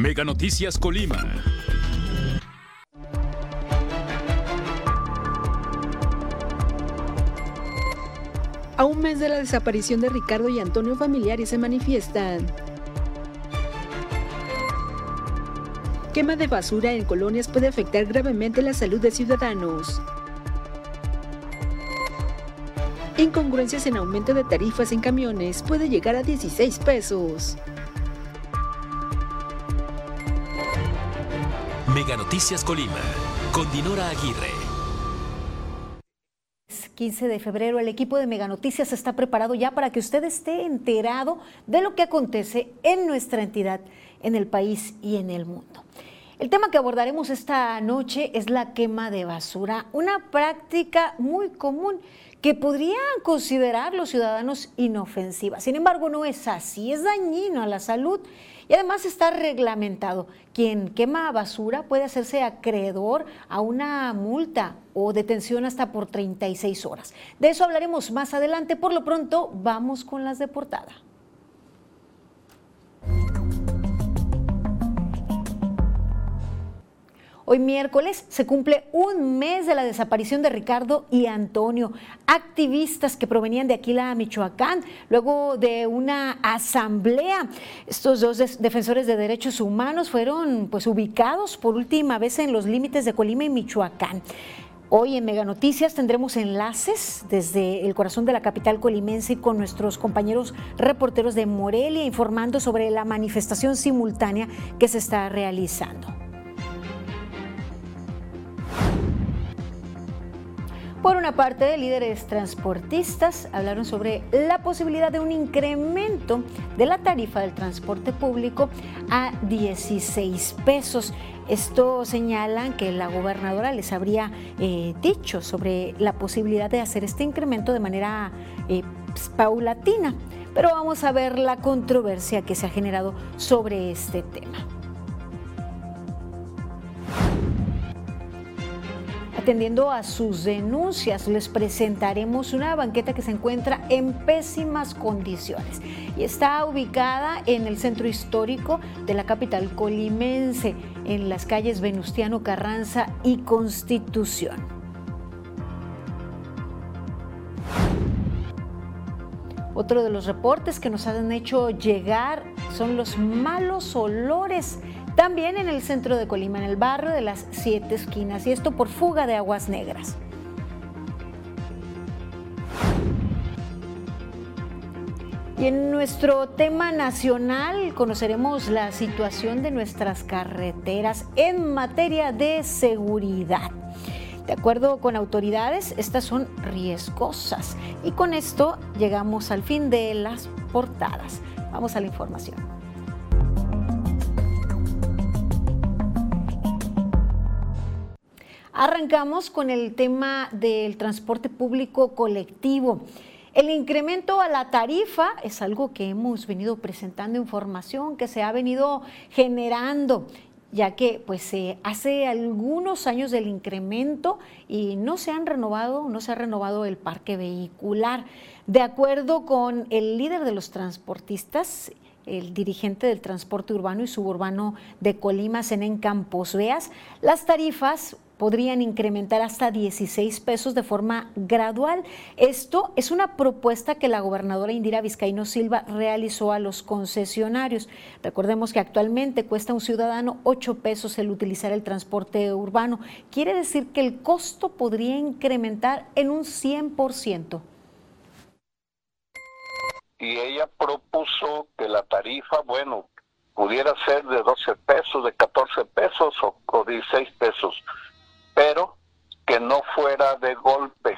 Mega Noticias Colima. A un mes de la desaparición de Ricardo y Antonio, familiares se manifiestan. Quema de basura en colonias puede afectar gravemente la salud de ciudadanos. Incongruencias en aumento de tarifas en camiones puede llegar a 16 pesos. Mega Noticias Colima, con Dinora Aguirre. 15 de febrero, el equipo de Mega Noticias está preparado ya para que usted esté enterado de lo que acontece en nuestra entidad, en el país y en el mundo. El tema que abordaremos esta noche es la quema de basura, una práctica muy común que podrían considerar los ciudadanos inofensiva. Sin embargo, no es así, es dañino a la salud y además está reglamentado. Quien quema basura puede hacerse acreedor a una multa o detención hasta por 36 horas. De eso hablaremos más adelante. Por lo pronto, vamos con las de portada. Hoy miércoles se cumple un mes de la desaparición de Ricardo y Antonio, activistas que provenían de Aquila, Michoacán, luego de una asamblea. Estos dos defensores de derechos humanos fueron pues ubicados por última vez en los límites de Colima y Michoacán. Hoy en Mega Noticias tendremos enlaces desde el corazón de la capital colimense con nuestros compañeros reporteros de Morelia informando sobre la manifestación simultánea que se está realizando. Por una parte, líderes transportistas hablaron sobre la posibilidad de un incremento de la tarifa del transporte público a 16 pesos. Esto señalan que la gobernadora les habría eh, dicho sobre la posibilidad de hacer este incremento de manera eh, pues, paulatina. Pero vamos a ver la controversia que se ha generado sobre este tema. Atendiendo a sus denuncias, les presentaremos una banqueta que se encuentra en pésimas condiciones y está ubicada en el centro histórico de la capital colimense, en las calles Venustiano Carranza y Constitución. Otro de los reportes que nos han hecho llegar son los malos olores también en el centro de Colima, en el barrio de las Siete Esquinas, y esto por fuga de aguas negras. Y en nuestro tema nacional conoceremos la situación de nuestras carreteras en materia de seguridad. De acuerdo con autoridades, estas son riesgosas. Y con esto llegamos al fin de las portadas. Vamos a la información. Arrancamos con el tema del transporte público colectivo. El incremento a la tarifa es algo que hemos venido presentando información que se ha venido generando ya que pues hace algunos años del incremento y no se han renovado, no se ha renovado el parque vehicular. De acuerdo con el líder de los transportistas, el dirigente del transporte urbano y suburbano de Colima, Zenén Campos Veas, las tarifas podrían incrementar hasta 16 pesos de forma gradual. Esto es una propuesta que la gobernadora Indira Vizcaíno Silva realizó a los concesionarios. Recordemos que actualmente cuesta a un ciudadano 8 pesos el utilizar el transporte urbano. Quiere decir que el costo podría incrementar en un 100% y ella propuso que la tarifa, bueno, pudiera ser de 12 pesos, de 14 pesos o, o 16 pesos pero que no fuera de golpe,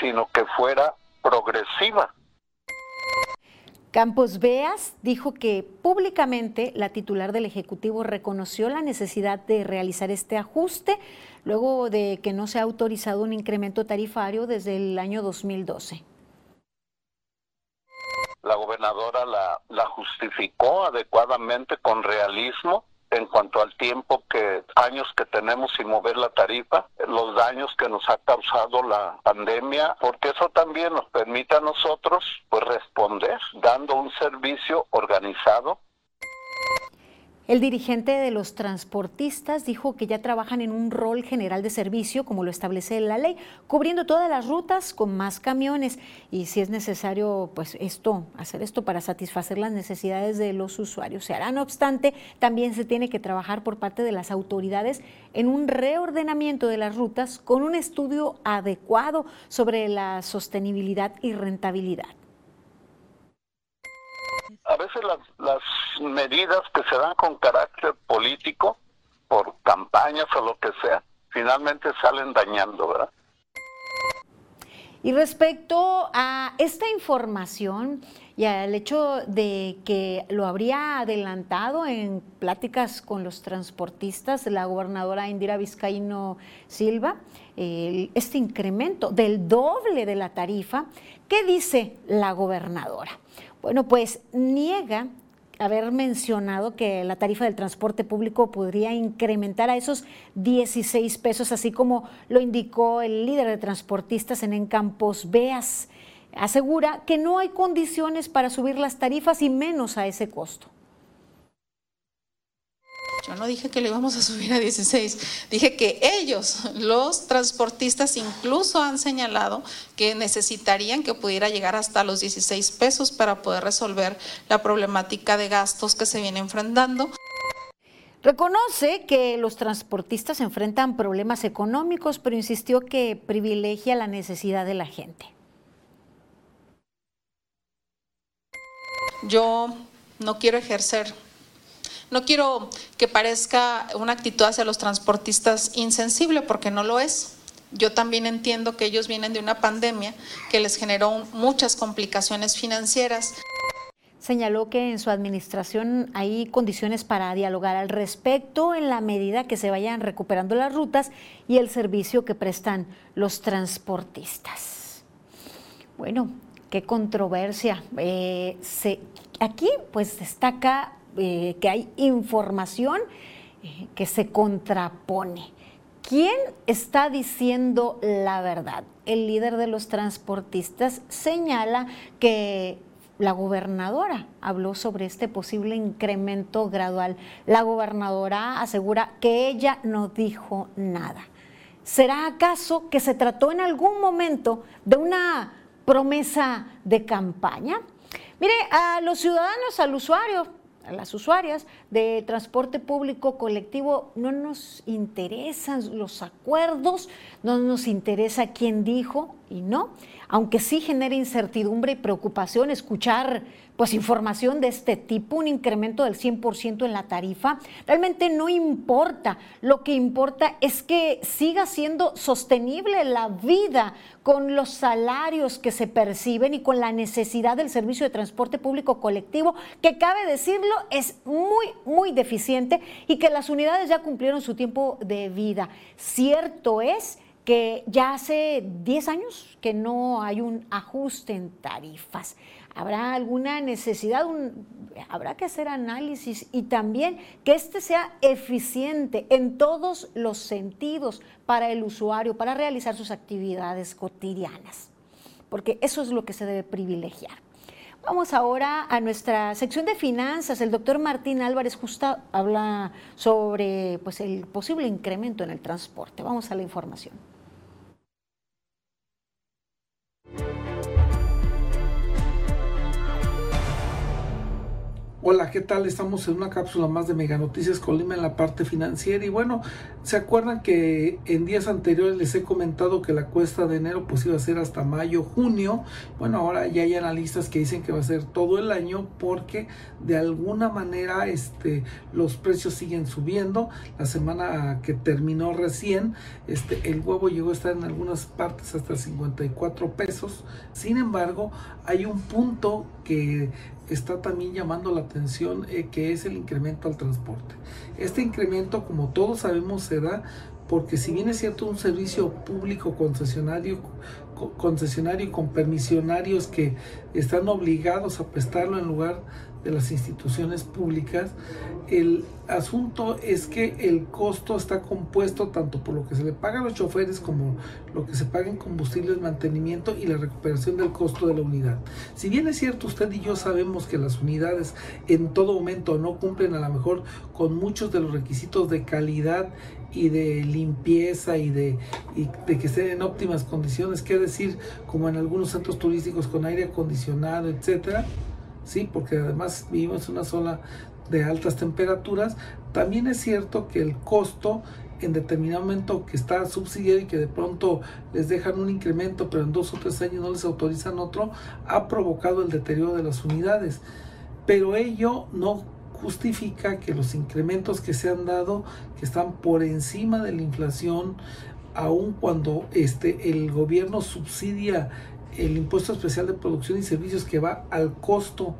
sino que fuera progresiva. Campos Beas dijo que públicamente la titular del Ejecutivo reconoció la necesidad de realizar este ajuste luego de que no se ha autorizado un incremento tarifario desde el año 2012. La gobernadora la, la justificó adecuadamente con realismo en cuanto al tiempo que años que tenemos sin mover la tarifa, los daños que nos ha causado la pandemia, porque eso también nos permite a nosotros pues responder dando un servicio organizado El dirigente de los transportistas dijo que ya trabajan en un rol general de servicio, como lo establece la ley, cubriendo todas las rutas con más camiones y si es necesario, pues esto, hacer esto para satisfacer las necesidades de los usuarios. Se hará, no obstante, también se tiene que trabajar por parte de las autoridades en un reordenamiento de las rutas con un estudio adecuado sobre la sostenibilidad y rentabilidad a veces las, las medidas que se dan con carácter político, por campañas o lo que sea, finalmente salen dañando, ¿verdad? Y respecto a esta información y al hecho de que lo habría adelantado en pláticas con los transportistas, la gobernadora Indira Vizcaíno Silva, este incremento del doble de la tarifa, ¿qué dice la gobernadora? Bueno, pues niega haber mencionado que la tarifa del transporte público podría incrementar a esos 16 pesos, así como lo indicó el líder de transportistas en Encampos Beas. Asegura que no hay condiciones para subir las tarifas y menos a ese costo. Yo no dije que le íbamos a subir a 16, dije que ellos, los transportistas, incluso han señalado que necesitarían que pudiera llegar hasta los 16 pesos para poder resolver la problemática de gastos que se viene enfrentando. Reconoce que los transportistas enfrentan problemas económicos, pero insistió que privilegia la necesidad de la gente. Yo no quiero ejercer no quiero que parezca una actitud hacia los transportistas insensible, porque no lo es. Yo también entiendo que ellos vienen de una pandemia que les generó muchas complicaciones financieras. Señaló que en su administración hay condiciones para dialogar al respecto en la medida que se vayan recuperando las rutas y el servicio que prestan los transportistas. Bueno, qué controversia. Eh, aquí pues destaca eh, que hay información eh, que se contrapone. ¿Quién está diciendo la verdad? El líder de los transportistas señala que la gobernadora habló sobre este posible incremento gradual. La gobernadora asegura que ella no dijo nada. ¿Será acaso que se trató en algún momento de una promesa de campaña? Mire, a los ciudadanos, al usuario, las usuarias de transporte público colectivo no nos interesan los acuerdos, no nos interesa quién dijo y no, aunque sí genera incertidumbre y preocupación escuchar pues información de este tipo, un incremento del 100% en la tarifa, realmente no importa. Lo que importa es que siga siendo sostenible la vida con los salarios que se perciben y con la necesidad del servicio de transporte público colectivo, que cabe decirlo, es muy, muy deficiente y que las unidades ya cumplieron su tiempo de vida. Cierto es que ya hace 10 años que no hay un ajuste en tarifas. ¿Habrá alguna necesidad? habrá que hacer análisis y también que este sea eficiente en todos los sentidos para el usuario, para realizar sus actividades cotidianas, porque eso es lo que se debe privilegiar. Vamos ahora a nuestra sección de finanzas. El doctor Martín Álvarez Justa habla sobre pues, el posible incremento en el transporte. Vamos a la información. Hola, ¿qué tal? Estamos en una cápsula más de Mega Noticias Colima en la parte financiera y bueno, ¿se acuerdan que en días anteriores les he comentado que la cuesta de enero pues iba a ser hasta mayo, junio? Bueno, ahora ya hay analistas que dicen que va a ser todo el año porque de alguna manera este, los precios siguen subiendo. La semana que terminó recién, este, el huevo llegó a estar en algunas partes hasta 54 pesos. Sin embargo, hay un punto que está también llamando la atención eh, que es el incremento al transporte. Este incremento, como todos sabemos, se da porque si bien es cierto un servicio público concesionario concesionario y con permisionarios que están obligados a prestarlo en lugar de las instituciones públicas. El asunto es que el costo está compuesto tanto por lo que se le paga a los choferes como lo que se paga en combustibles, mantenimiento y la recuperación del costo de la unidad. Si bien es cierto, usted y yo sabemos que las unidades en todo momento no cumplen a lo mejor con muchos de los requisitos de calidad y de limpieza y de, y de que estén en óptimas condiciones, que decir, como en algunos centros turísticos con aire acondicionado, etcétera, sí, porque además vivimos en una zona de altas temperaturas, también es cierto que el costo en determinado momento que está subsidiado y que de pronto les dejan un incremento, pero en dos o tres años no les autorizan otro, ha provocado el deterioro de las unidades. Pero ello no justifica que los incrementos que se han dado, que están por encima de la inflación, aun cuando este, el gobierno subsidia el impuesto especial de producción y servicios que va al costo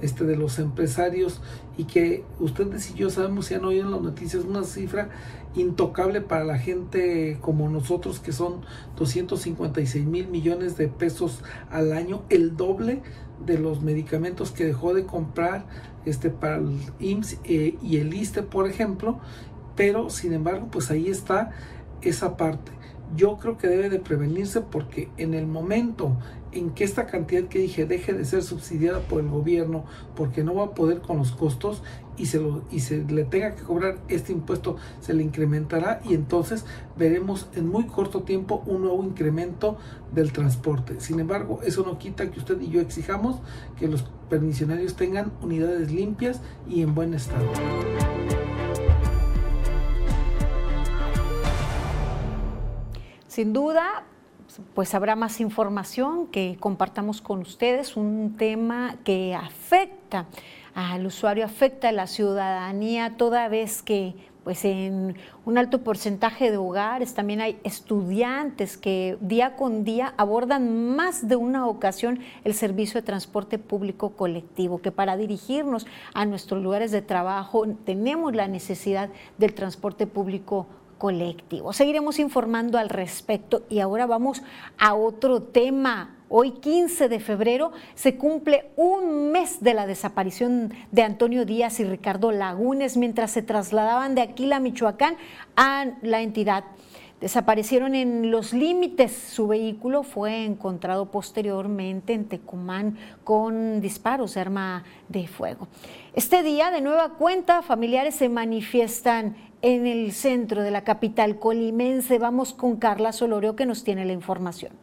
este, de los empresarios y que ustedes y yo sabemos, si han oído en las noticias, una cifra intocable para la gente como nosotros, que son 256 mil millones de pesos al año, el doble de los medicamentos que dejó de comprar este, para el IMSS eh, y el ISTE, por ejemplo, pero sin embargo, pues ahí está esa parte yo creo que debe de prevenirse porque en el momento en que esta cantidad que dije deje de ser subsidiada por el gobierno porque no va a poder con los costos y se, lo, y se le tenga que cobrar este impuesto se le incrementará y entonces veremos en muy corto tiempo un nuevo incremento del transporte. Sin embargo, eso no quita que usted y yo exijamos que los permisionarios tengan unidades limpias y en buen estado. Sin duda, pues habrá más información que compartamos con ustedes, un tema que afecta al usuario, afecta a la ciudadanía, toda vez que pues en un alto porcentaje de hogares también hay estudiantes que día con día abordan más de una ocasión el servicio de transporte público colectivo, que para dirigirnos a nuestros lugares de trabajo tenemos la necesidad del transporte público colectivo. Seguiremos informando al respecto y ahora vamos a otro tema. Hoy 15 de febrero se cumple un mes de la desaparición de Antonio Díaz y Ricardo Lagunes mientras se trasladaban de Aquila, Michoacán, a la entidad. Desaparecieron en los límites. Su vehículo fue encontrado posteriormente en Tecumán con disparos de arma de fuego. Este día, de nueva cuenta, familiares se manifiestan en el centro de la capital colimense. Vamos con Carla Solorio que nos tiene la información.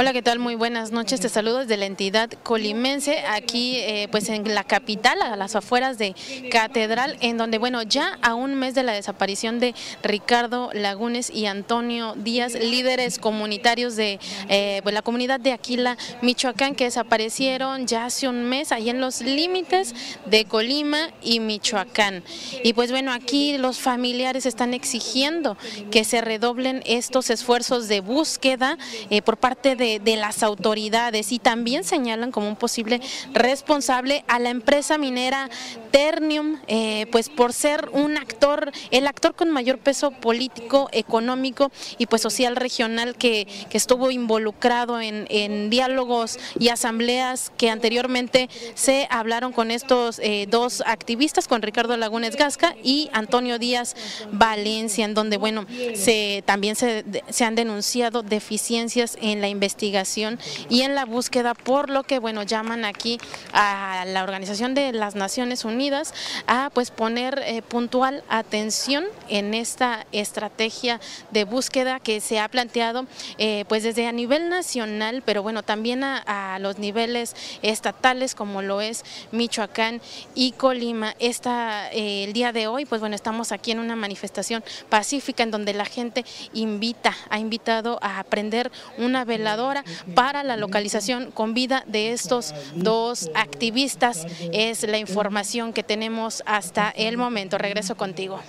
Hola, ¿qué tal? Muy buenas noches. Te saludo desde la entidad colimense, aquí eh, pues en la capital, a las afueras de Catedral, en donde, bueno, ya a un mes de la desaparición de Ricardo Lagunes y Antonio Díaz, líderes comunitarios de eh, pues, la comunidad de Aquila, Michoacán, que desaparecieron ya hace un mes ahí en los límites de Colima y Michoacán. Y pues bueno, aquí los familiares están exigiendo que se redoblen estos esfuerzos de búsqueda eh, por parte de, las autoridades y también señalan como un posible responsable a la empresa minera Ternium, eh, pues por ser un actor, el actor con mayor peso político, económico y pues social regional que, estuvo involucrado en, diálogos y asambleas que anteriormente se hablaron con estos eh, dos activistas, con Ricardo Lagunes Gasca y Antonio Díaz Valencia, en donde bueno, se, también se, se han denunciado deficiencias en la investigación y en la búsqueda, por lo que bueno llaman aquí a la Organización de las Naciones Unidas a pues poner eh, puntual atención en esta estrategia de búsqueda que se ha planteado eh, pues desde a nivel nacional, pero bueno también a, los niveles estatales como lo es Michoacán y Colima. Esta, eh, el día de hoy pues bueno estamos aquí en una manifestación pacífica en donde la gente invita, ha invitado a aprender una veladora para la localización con vida de estos dos activistas. Es la información que tenemos hasta el momento. Regreso contigo.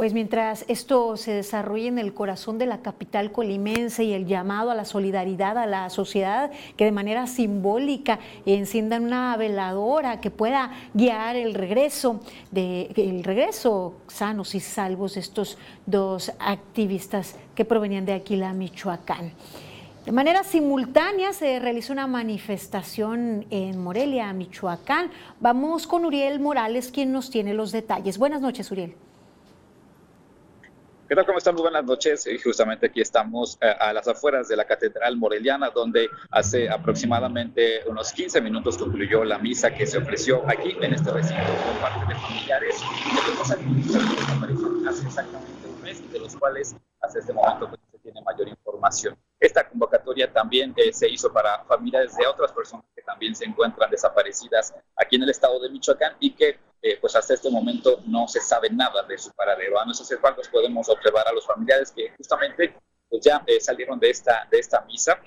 Pues mientras esto se desarrolla en el corazón de la capital colimense y el llamado a la solidaridad a la sociedad que de manera simbólica enciendan una veladora que pueda guiar el regreso de el regreso sanos y salvos de estos dos activistas que provenían de Aquila, Michoacán. De manera simultánea se realizó una manifestación en Morelia, Michoacán. Vamos con Uriel Morales, quien nos tiene los detalles. Buenas noches, Uriel. ¿Qué tal? ¿Cómo están? Muy buenas noches. Y justamente aquí estamos eh, a las afueras de la Catedral Moreliana, donde hace aproximadamente unos 15 minutos concluyó la misa que se ofreció aquí en este recinto por parte de familiares de los hace exactamente un mes, de los cuales hasta este momento pues, se tiene mayor información. Esta convocatoria también eh, se hizo para familiares de otras personas que también se encuentran desaparecidas aquí en el estado de Michoacán y que eh, pues hasta este momento no se sabe nada de su paradero. A nuestros espaldas podemos observar a los familiares que justamente pues ya eh, salieron de esta, de esta misa.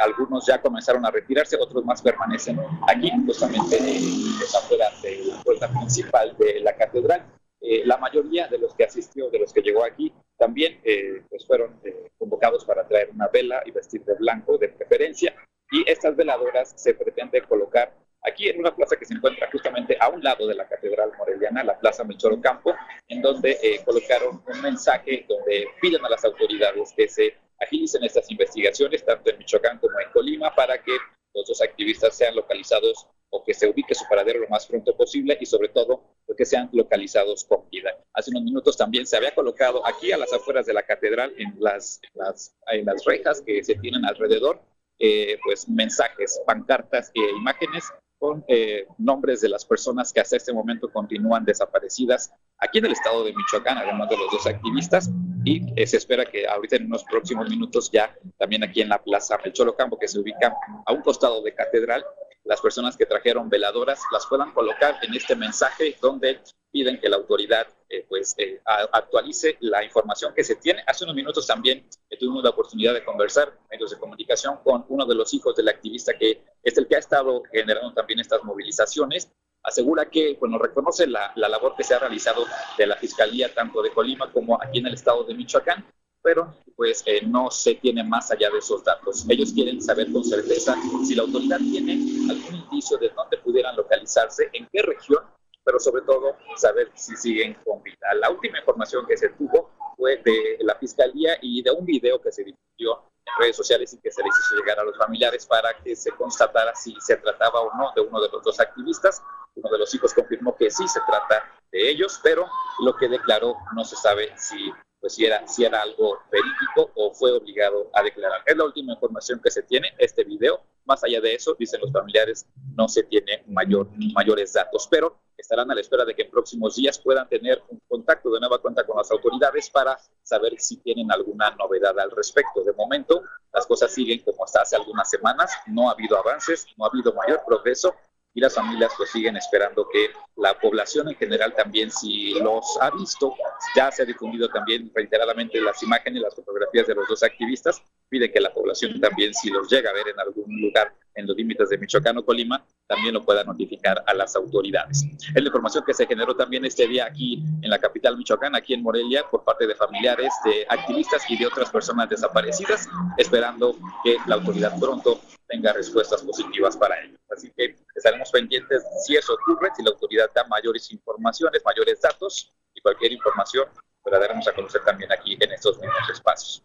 algunos ya comenzaron a retirarse, otros más permanecen aquí, justamente en afuera de la puerta principal de la catedral. La mayoría de los que asistió, de los que llegó aquí, también pues fueron convocados para traer una vela y vestir de blanco de preferencia. Y estas veladoras se pretende colocar aquí en una plaza que se encuentra justamente a un lado de la Catedral Moreliana, la Plaza Melchor Ocampo, en donde eh, colocaron un mensaje donde piden a las autoridades que se agilicen estas investigaciones, tanto en Michoacán como en Colima, para que los dos activistas sean localizados o que se ubique su paradero lo más pronto posible y sobre todo que sean localizados con vida. Hace unos minutos también se había colocado aquí a las afueras de la catedral en las, las, en las rejas que se tienen alrededor, eh, pues mensajes, pancartas e imágenes con eh, nombres de las personas que hasta este momento continúan desaparecidas aquí en el estado de Michoacán, además de los dos activistas, y eh, se espera que ahorita en unos próximos minutos ya también aquí en la Plaza Ocampo, que se ubica a un costado de Catedral, las personas que trajeron veladoras las puedan colocar en este mensaje donde piden que la autoridad eh, pues eh, actualice la información que se tiene. Hace unos minutos también tuvimos la oportunidad de conversar medios de comunicación con uno de los hijos del activista que es el que ha estado generando también estas movilizaciones. Asegura que, bueno, reconoce la, la labor que se ha realizado de la Fiscalía tanto de Colima como aquí en el estado de Michoacán, pero pues eh, no se tiene más allá de esos datos. Ellos quieren saber con certeza si la autoridad tiene algún indicio de dónde pudieran localizarse, en qué región, pero sobre todo saber si siguen con vida. La última información que se tuvo fue de la fiscalía y de un video que se difundió en redes sociales y que se les hizo llegar a los familiares para que se constatara si se trataba o no de uno de los dos activistas. Uno de los hijos confirmó que sí se trata de ellos, pero lo que declaró no se sabe si pues si era, si era algo verídico o fue obligado a declarar. Es la última información que se tiene, este video. Más allá de eso, dicen los familiares, no se tiene mayor, mayores datos, pero estarán a la espera de que en próximos días puedan tener un contacto de nueva cuenta con las autoridades para saber si tienen alguna novedad al respecto. De momento, las cosas siguen como hasta hace algunas semanas, no ha habido avances, no ha habido mayor progreso y las familias pues siguen esperando que la población en general también si los ha visto, ya se ha difundido también reiteradamente las imágenes, las fotografías de los dos activistas, pide que la población también si los llega a ver en algún lugar en los límites de Michoacán o Colima, también lo pueda notificar a las autoridades. Es la información que se generó también este día aquí en la capital Michoacán, aquí en Morelia, por parte de familiares, de activistas y de otras personas desaparecidas, esperando que la autoridad pronto tenga respuestas positivas para ellos. Así que estaremos pendientes si eso ocurre, si la autoridad da mayores informaciones, mayores datos y cualquier información, la daremos a conocer también aquí en estos mismos espacios.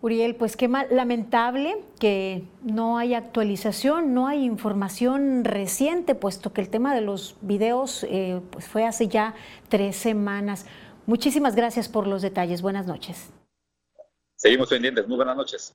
Uriel, pues qué lamentable que no hay actualización, no hay información reciente, puesto que el tema de los videos eh, pues fue hace ya tres semanas. Muchísimas gracias por los detalles. Buenas noches. Seguimos pendientes. Muy buenas noches.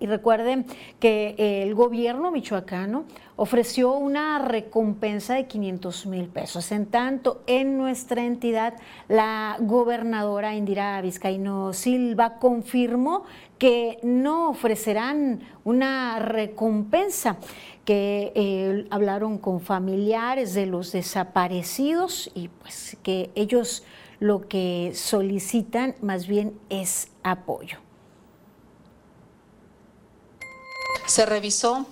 Y recuerden que el gobierno michoacano ofreció una recompensa de 500 mil pesos. En tanto, en nuestra entidad, la gobernadora Indira Vizcaíno Silva confirmó que no ofrecerán una recompensa, que eh, hablaron con familiares de los desaparecidos y pues que ellos lo que solicitan más bien es apoyo. Se revisó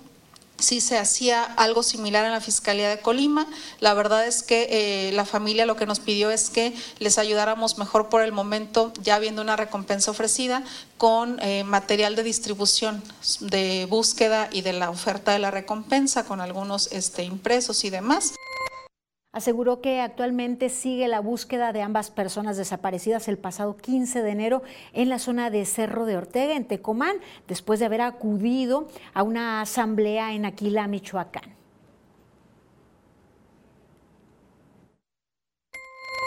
si se hacía algo similar en la Fiscalía de Colima. La verdad es que eh, la familia lo que nos pidió es que les ayudáramos mejor por el momento, ya viendo una recompensa ofrecida, con eh, material de distribución de búsqueda y de la oferta de la recompensa, con algunos este, impresos y demás. Aseguró que actualmente sigue la búsqueda de ambas personas desaparecidas el pasado 15 de enero en la zona de Cerro de Ortega, en Tecomán, después de haber acudido a una asamblea en Aquila, Michoacán.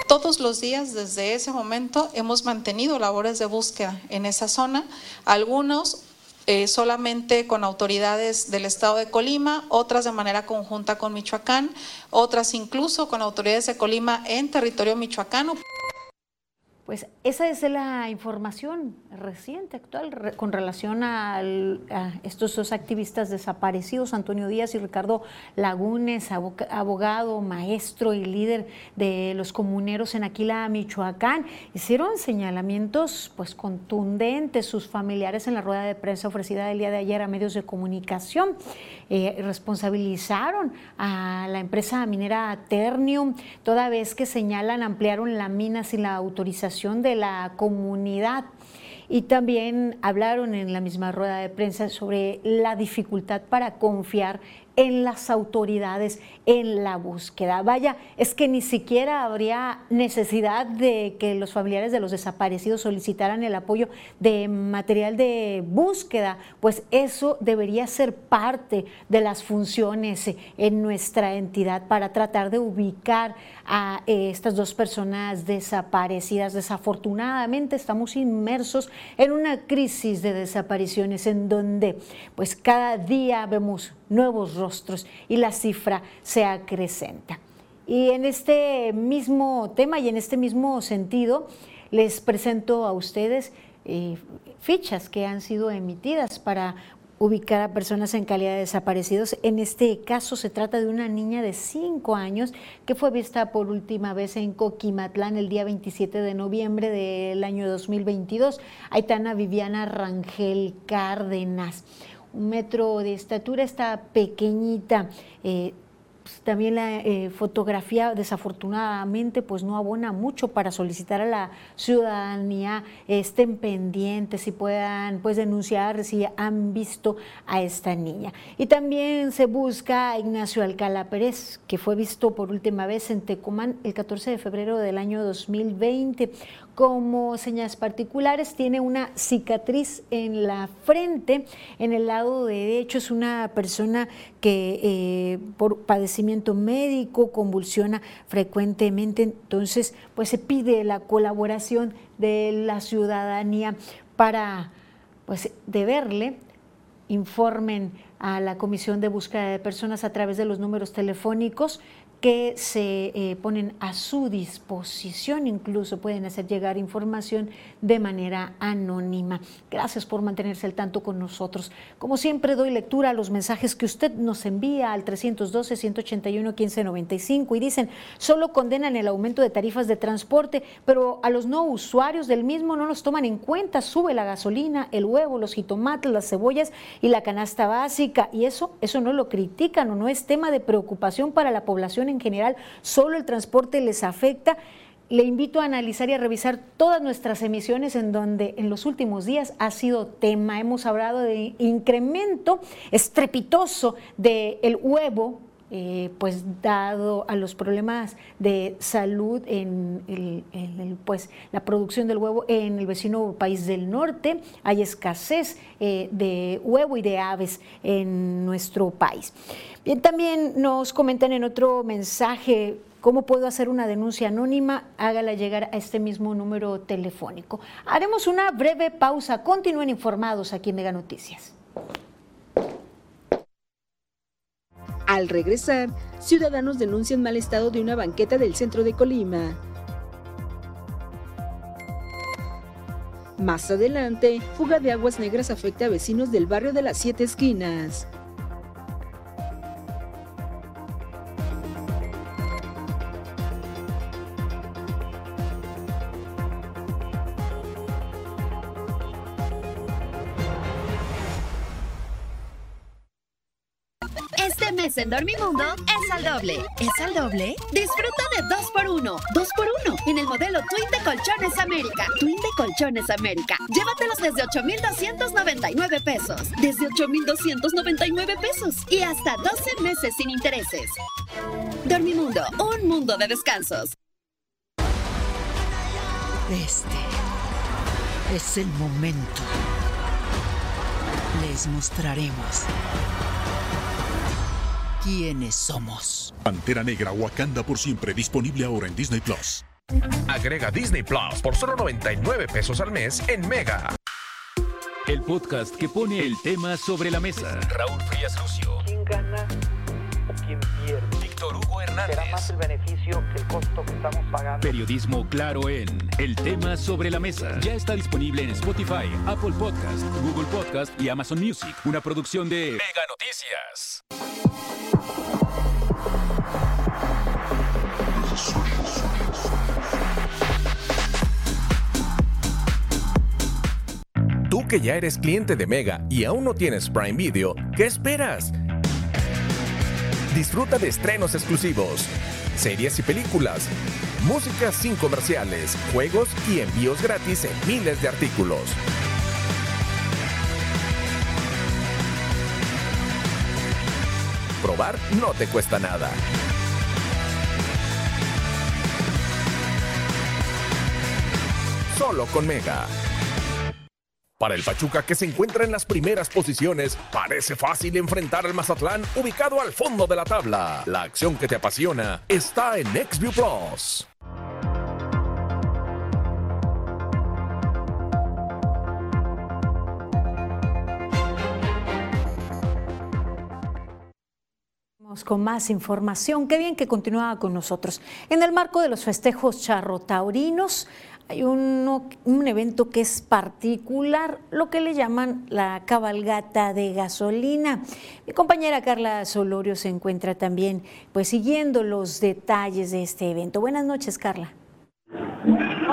Todos los días desde ese momento hemos mantenido labores de búsqueda en esa zona. Algunos eh, solamente con autoridades del estado de Colima, otras de manera conjunta con Michoacán, otras incluso con autoridades de Colima en territorio michoacano. Pues esa es la información reciente, actual, con relación a estos dos activistas desaparecidos, Antonio Díaz y Ricardo Lagunes, abogado, maestro y líder de los comuneros en Aquila, Michoacán. Hicieron señalamientos pues contundentes sus familiares en la rueda de prensa ofrecida el día de ayer a medios de comunicación. Eh, responsabilizaron a la empresa minera Ternium, toda vez que señalan ampliaron la mina sin la autorización de la comunidad. Y también hablaron en la misma rueda de prensa sobre la dificultad para confiar en las autoridades en la búsqueda. Vaya, es que ni siquiera habría necesidad de que los familiares de los desaparecidos solicitaran el apoyo de material de búsqueda, pues eso debería ser parte de las funciones en nuestra entidad para tratar de ubicar a estas dos personas desaparecidas. Desafortunadamente estamos inmersos en una crisis de desapariciones en donde pues cada día vemos nuevos rostros y la cifra se acrecenta. Y en este mismo tema y en este mismo sentido, les presento a ustedes eh, fichas que han sido emitidas para ubicar a personas en calidad de desaparecidos. En este caso se trata de una niña de 5 años que fue vista por última vez en Coquimatlán el día 27 de noviembre del año 2022. Aitana Viviana Rangel Cárdenas un metro de estatura, está pequeñita. Eh, pues, también la eh, fotografía desafortunadamente pues no abona mucho para solicitar a la ciudadanía estén pendientes y puedan pues denunciar si han visto a esta niña. Y también se busca a Ignacio Alcalá Pérez, que fue visto por última vez en Tecomán el 14 de febrero del año 2020 como señas particulares, tiene una cicatriz en la frente, en el lado derecho es una persona que eh, por padecimiento médico convulsiona frecuentemente, entonces pues se pide la colaboración de la ciudadanía para pues deberle informen a la Comisión de Búsqueda de Personas a través de los números telefónicos que se eh, ponen a su disposición, incluso pueden hacer llegar información de manera anónima. Gracias por mantenerse al tanto con nosotros. Como siempre, doy lectura a los mensajes que usted nos envía al 312-181-1595 y dicen, solo condenan el aumento de tarifas de transporte, pero a los no usuarios del mismo no los toman en cuenta, sube la gasolina, el huevo, los jitomates, las cebollas y la canasta básica, y eso, eso no lo critican o no es tema de preocupación para la población en general, solo el transporte les afecta. Le invito a analizar y a revisar todas nuestras emisiones en donde en los últimos días ha sido tema. Hemos hablado de incremento estrepitoso del huevo, eh, pues dado a los problemas de salud en, el, pues, la producción del huevo en el vecino país del norte, hay escasez eh, de huevo y de aves en nuestro país. Bien, también nos comentan en otro mensaje ¿Cómo puedo hacer una denuncia anónima? Hágala llegar a este mismo número telefónico. Haremos una breve pausa. Continúen informados aquí en Mega Noticias. Al regresar, ciudadanos denuncian mal estado de una banqueta del centro de Colima. Más adelante, fuga de aguas negras afecta a vecinos del barrio de las Siete Esquinas. Dormimundo es al doble. ¿Es al doble? Disfruta de 2x1. 2x1 en el modelo Twin de Colchones América. Twin de Colchones América. Llévatelos desde 8,299 pesos. Desde 8,299 pesos. Y hasta 12 meses sin intereses. Dormimundo, un mundo de descansos. Este es el momento. Les mostraremos quiénes somos. Pantera Negra Wakanda por siempre disponible ahora en Disney Plus. Agrega Disney Plus por solo 99 pesos al mes en Mega. El podcast que pone el tema sobre la mesa. Raúl Frías Lucio. ¿Quién gana o quién pierde? Víctor Hugo Hernández. Será más el beneficio que el costo que estamos pagando. Periodismo claro en El tema sobre la mesa. Ya está disponible en Spotify, Apple Podcast, Google Podcast y Amazon Music. Una producción de Mega Noticias. Tú que ya eres cliente de Mega y aún no tienes Prime Video, ¿qué esperas? Disfruta de estrenos exclusivos, series y películas, música sin comerciales, juegos y envíos gratis en miles de artículos. Probar no te cuesta nada. Solo con Mega. Para el Pachuca que se encuentra en las primeras posiciones, parece fácil enfrentar al Mazatlán ubicado al fondo de la tabla. La acción que te apasiona está en XView Plus. Con más información. Qué bien que continúa con nosotros. En el marco de los festejos charrotaurinos hay un evento que es particular, lo que le llaman la cabalgata de gasolina. Mi compañera Carla Solorio se encuentra también pues siguiendo los detalles de este evento. Buenas noches, Carla.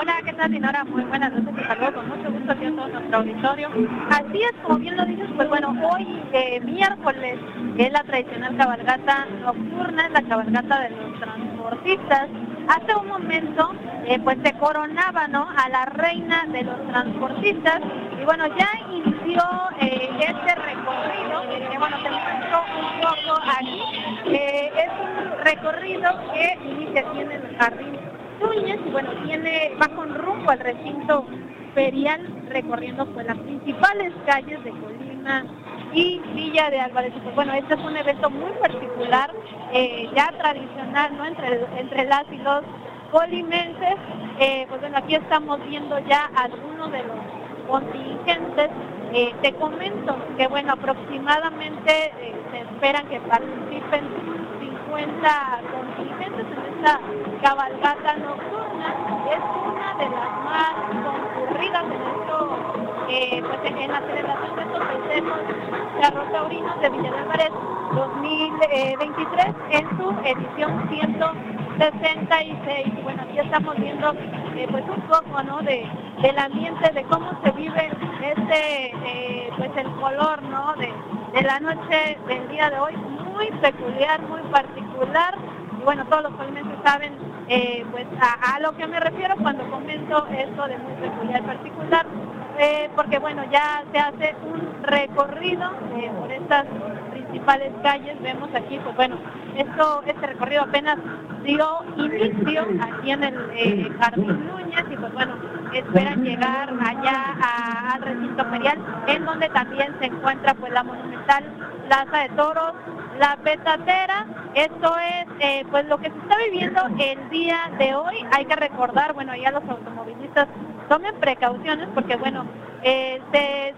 Hola, ¿qué tal, Dinora? Muy buenas noches, te saludo con mucho gusto a todo nuestro auditorio. Así es, como bien lo dices, pues bueno, hoy eh, miércoles es la tradicional cabalgata nocturna, es la cabalgata de los transportistas. Hace un momento, eh, pues se coronaba, ¿no?, a la reina de los transportistas y bueno, ya inició eh, este recorrido, que bueno, te muestro un poco aquí. es un recorrido que inicia aquí en el jardín Y bueno, tiene, va con rumbo al recinto ferial recorriendo pues las principales calles de Colima y Villa de Álvarez. Pues bueno, este es un evento muy particular, eh, ya tradicional, ¿no? Entre, entre las y los colimenses. Eh, pues bueno, aquí estamos viendo ya algunos de los contingentes. Eh, te comento que bueno, aproximadamente se esperan que participen 50 contingentes en esta cabalgata nocturna. Es una de las más concurridas en esto, eh, pues en la celebración de estos festejos charrotaurinos de Villa de Álvarez 2023 en su edición 166. Y bueno, aquí estamos viendo eh, pues un poco ¿no? de, del ambiente, de cómo se vive este, eh, pues el color ¿no? de la noche del día de hoy, muy peculiar, muy particular. Y bueno, todos los colimenses saben eh, pues a, lo que me refiero cuando comento esto de muy peculiar particular, eh, porque bueno, ya se hace un recorrido eh, por estas principales calles, vemos aquí, pues bueno, esto, este recorrido apenas dio inicio aquí en el Jardín Núñez y pues bueno, esperan llegar allá al recinto ferial, en donde también se encuentra pues la monumental Plaza de Toros, la petatera, esto es eh, pues lo que se está viviendo el día de hoy. Hay que recordar, bueno, ya los automovilistas tomen precauciones porque bueno, eh,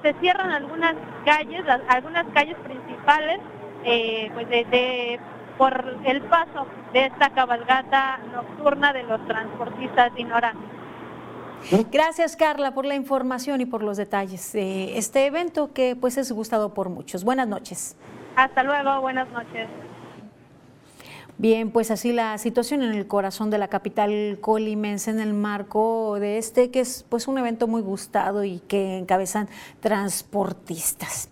se, cierran algunas calles, algunas calles principales, eh, pues de, por el paso de esta cabalgata nocturna de los transportistas ignorantes. Gracias Carla por la información y por los detalles de este evento que pues es gustado por muchos. Buenas noches. Hasta luego, buenas noches. Bien, pues así la situación en el corazón de la capital colimense en el marco de este, que es pues un evento muy gustado y que encabezan transportistas.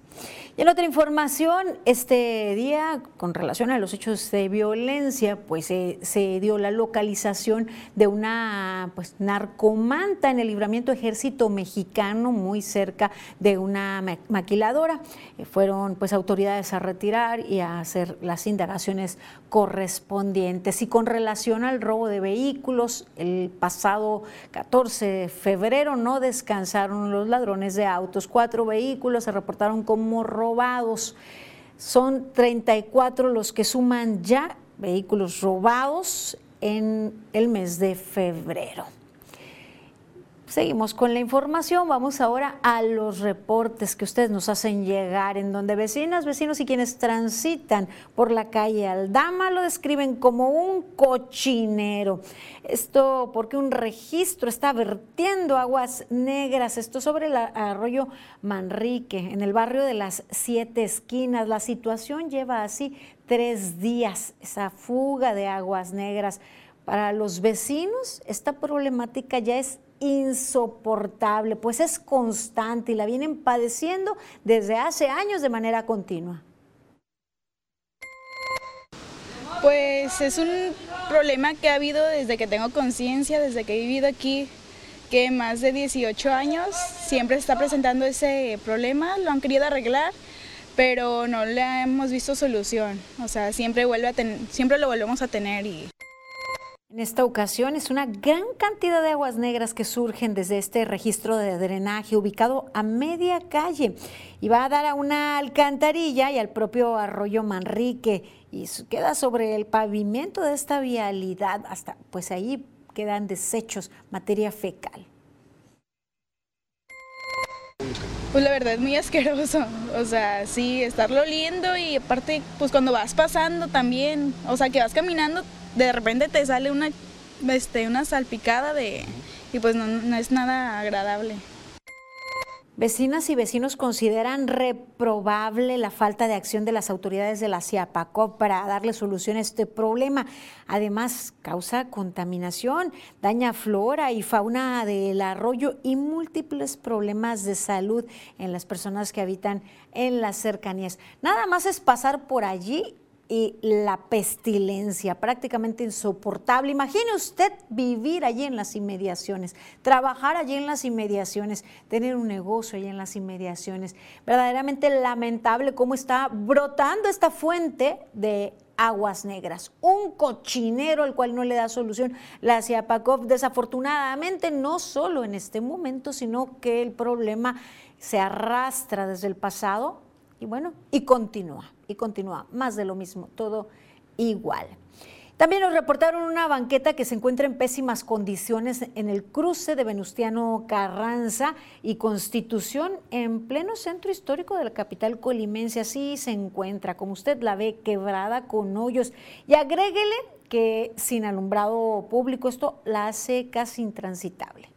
En otra información, este día, con relación a los hechos de violencia, pues eh, se dio la localización de una pues, narcomanta en el libramiento ejército mexicano, muy cerca de una maquiladora. Eh, fueron pues autoridades a retirar y a hacer las indagaciones correspondientes. Y con relación al robo de vehículos, el pasado 14 de febrero no descansaron los ladrones de autos. Cuatro vehículos se reportaron como robados. Son 34 los que suman ya vehículos robados en el mes de febrero. Seguimos con la información. Vamos ahora a los reportes que ustedes nos hacen llegar, en donde vecinas, vecinos y quienes transitan por la calle Aldama lo describen como un cochinero. Esto porque un registro está vertiendo aguas negras. Esto sobre el arroyo Manrique, en el barrio de las Siete Esquinas. La situación lleva así tres días, esa fuga de aguas negras. Para los vecinos, esta problemática ya es insoportable, pues es constante y la vienen padeciendo desde hace años de manera continua. Pues es un problema que ha habido desde que tengo conciencia, desde que he vivido aquí, que más de 18 años siempre está presentando ese problema, lo han querido arreglar, pero no le hemos visto solución. O sea, siempre vuelve a siempre lo volvemos a tener y en esta ocasión es una gran cantidad de aguas negras que surgen desde este registro de drenaje ubicado a media calle y va a dar a una alcantarilla y al propio arroyo Manrique y queda sobre el pavimento de esta vialidad hasta pues ahí quedan desechos, materia fecal. Pues la verdad es muy asqueroso, o sea, sí, estarlo oliendo y aparte, pues cuando vas pasando también, o sea, que vas caminando de repente te sale una, este, una salpicada de, y pues no, es nada agradable. Vecinas y vecinos consideran reprobable la falta de acción de las autoridades de la CIAPACO para darle solución a este problema. Además, causa contaminación, daña flora y fauna del arroyo y múltiples problemas de salud en las personas que habitan en las cercanías. Nada más es pasar por allí y la pestilencia, prácticamente insoportable. Imagine usted vivir allí en las inmediaciones, trabajar allí en las inmediaciones, tener un negocio allí en las inmediaciones. Verdaderamente lamentable cómo está brotando esta fuente de aguas negras, un cochinero al cual no le da solución la CIAPACOP, desafortunadamente no solo en este momento, sino que el problema se arrastra desde el pasado y bueno, y continúa y continúa más de lo mismo, todo igual. También nos reportaron una banqueta que se encuentra en pésimas condiciones en el cruce de Venustiano Carranza y Constitución en pleno centro histórico de la capital colimense. Así se encuentra, como usted la ve, quebrada con hoyos. Y agréguele que sin alumbrado público esto la hace casi intransitable.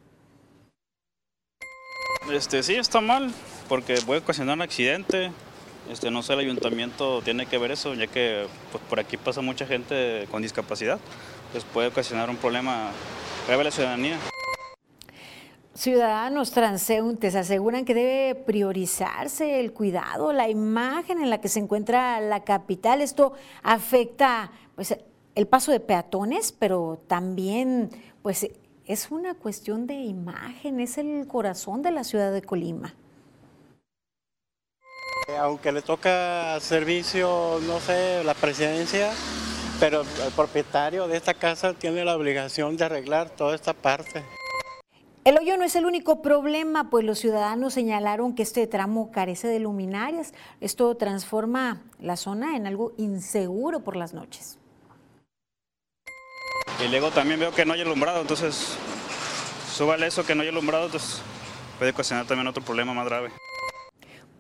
Este sí está mal porque puede ocasionar un accidente, este, no sé, el ayuntamiento tiene que ver eso, ya que pues, por aquí pasa mucha gente con discapacidad, pues puede ocasionar un problema grave a la ciudadanía. Ciudadanos transeúntes aseguran que debe priorizarse el cuidado, la imagen en la que se encuentra la capital. Esto afecta pues, el paso de peatones, pero también pues, es una cuestión de imagen, es el corazón de la ciudad de Colima. Aunque le toca servicio, no sé, la presidencia, pero el propietario de esta casa tiene la obligación de arreglar toda esta parte. El hoyo no es el único problema, pues los ciudadanos señalaron que este tramo carece de luminarias. Esto transforma la zona en algo inseguro por las noches. Y luego también veo que no hay alumbrado, entonces súbale eso que no hay alumbrado, entonces puede ocasionar también otro problema más grave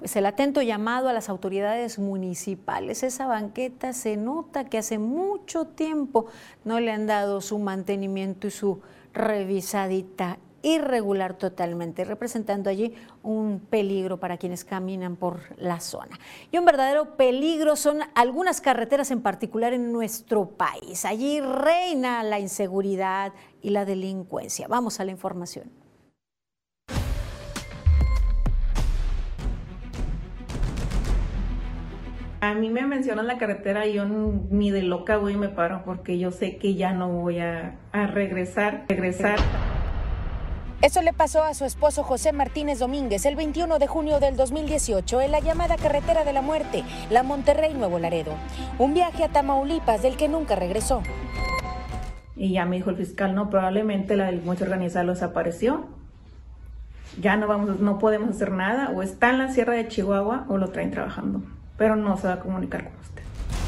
pues el atento llamado a las autoridades municipales. Esa banqueta se nota que hace mucho tiempo no le han dado su mantenimiento y su revisadita irregular totalmente, representando allí un peligro para quienes caminan por la zona. Y un verdadero peligro son algunas carreteras en particular en nuestro país. Allí reina la inseguridad y la delincuencia. Vamos a la información. A mí me mencionan la carretera y yo ni de loca voy y me paro porque yo sé que ya no voy a, a regresar, regresar. Eso le pasó a su esposo José Martínez Domínguez el 21 de junio del 2018 en la llamada Carretera de la Muerte, la Monterrey Nuevo Laredo. Un viaje a Tamaulipas del que nunca regresó. Y ya me dijo el fiscal, no, probablemente la delincuencia organizada lo desapareció. Ya no, vamos, no podemos hacer nada, o está en la Sierra de Chihuahua o lo traen trabajando, pero no se va a comunicar con usted.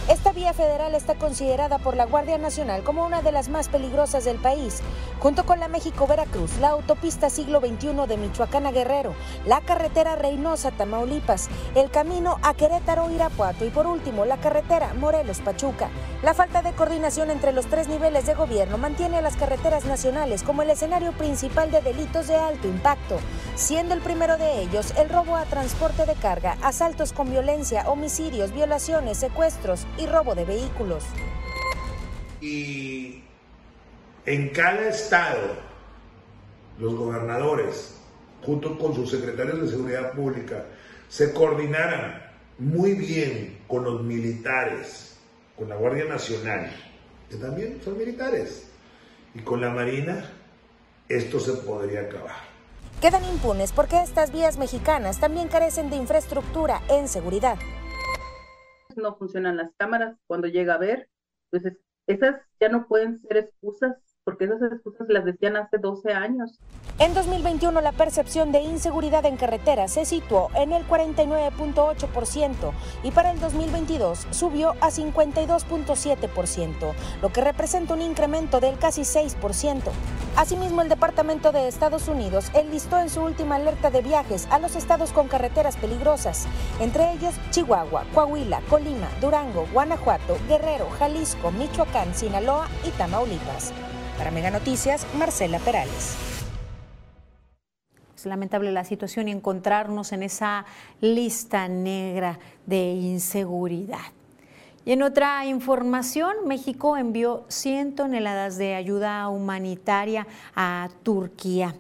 Esta vía federal está considerada por la Guardia Nacional como una de las más peligrosas del país, junto con la México-Veracruz, la autopista siglo XXI de Michoacán a Guerrero, la carretera Reynosa-Tamaulipas, el camino a Querétaro-Irapuato y por último la carretera Morelos-Pachuca. La falta de coordinación entre los tres niveles de gobierno mantiene a las carreteras nacionales como el escenario principal de delitos de alto impacto, siendo el primero de ellos el robo a transporte de carga, asaltos con violencia, homicidios, violaciones, secuestros y robo de vehículos. Y en cada estado, los gobernadores, junto con sus secretarios de seguridad pública, se coordinaran muy bien con los militares, con la Guardia Nacional, que también son militares, y con la Marina, esto se podría acabar. Quedan impunes porque estas vías mexicanas también carecen de infraestructura en seguridad no funcionan las cámaras cuando llega a ver. Entonces, esas ya no pueden ser excusas porque esas excusas las decían hace 12 años. En 2021 la percepción de inseguridad en carretera se situó en el 49.8% y para el 2022 subió a 52.7%, lo que representa un incremento del casi 6%. Asimismo, el Departamento de Estados Unidos enlistó en su última alerta de viajes a los estados con carreteras peligrosas, entre ellos Chihuahua, Coahuila, Colima, Durango, Guanajuato, Guerrero, Jalisco, Michoacán, Sinaloa y Tamaulipas. Para Mega Noticias, Marcela Perales. Es lamentable la situación y encontrarnos en esa lista negra de inseguridad. Y en otra información, México envió 100 toneladas de ayuda humanitaria a Turquía.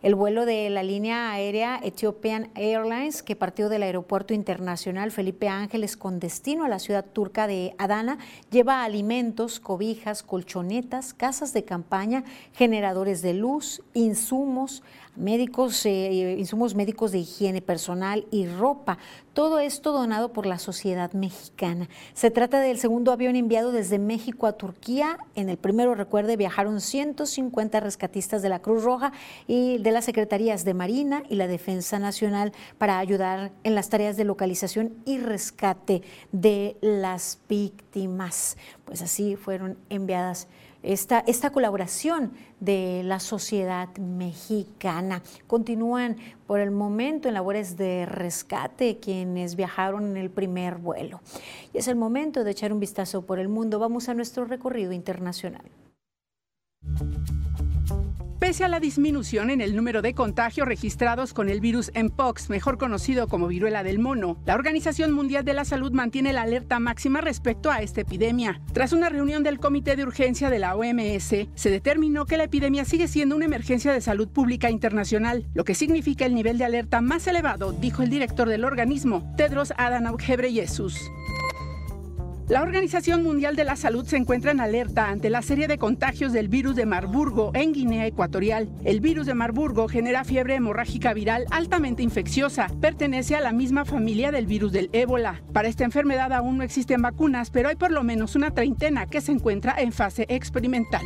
El vuelo de la línea aérea Ethiopian Airlines, que partió del Aeropuerto Internacional Felipe Ángeles con destino a la ciudad turca de Adana, lleva alimentos, cobijas, colchonetas, casas de campaña, generadores de luz, insumos, médicos, eh, insumos médicos de higiene personal y ropa. Todo esto donado por la sociedad mexicana. Se trata del segundo avión enviado desde México a Turquía. En el primero, recuerde, viajaron 150 rescatistas de la Cruz Roja y de las Secretarías de Marina y la Defensa Nacional para ayudar en las tareas de localización y rescate de las víctimas. Pues así fueron enviadas esta, esta colaboración de la sociedad mexicana. Continúan por el momento en labores de rescate quienes viajaron en el primer vuelo. Y es el momento de echar un vistazo por el mundo. Vamos a nuestro recorrido internacional. Pese a la disminución en el número de contagios registrados con el virus Mpox, mejor conocido como viruela del mono, la Organización Mundial de la Salud mantiene la alerta máxima respecto a esta epidemia. Tras una reunión del Comité de Urgencia de la OMS, se determinó que la epidemia sigue siendo una emergencia de salud pública internacional, lo que significa el nivel de alerta más elevado, dijo el director del organismo, Tedros Adhanom Ghebreyesus. La Organización Mundial de la Salud se encuentra en alerta ante la serie de contagios del virus de Marburgo en Guinea Ecuatorial. El virus de Marburgo genera fiebre hemorrágica viral altamente infecciosa. Pertenece a la misma familia del virus del ébola. Para esta enfermedad aún no existen vacunas, pero hay por lo menos una treintena que se encuentra en fase experimental.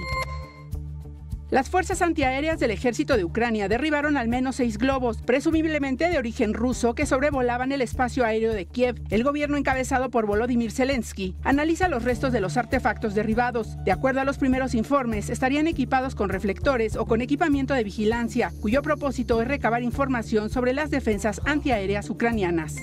Las fuerzas antiaéreas del ejército de Ucrania derribaron al menos seis globos, presumiblemente de origen ruso, que sobrevolaban el espacio aéreo de Kiev. El gobierno encabezado por Volodymyr Zelensky analiza los restos de los artefactos derribados. De acuerdo a los primeros informes, estarían equipados con reflectores o con equipamiento de vigilancia, cuyo propósito es recabar información sobre las defensas antiaéreas ucranianas.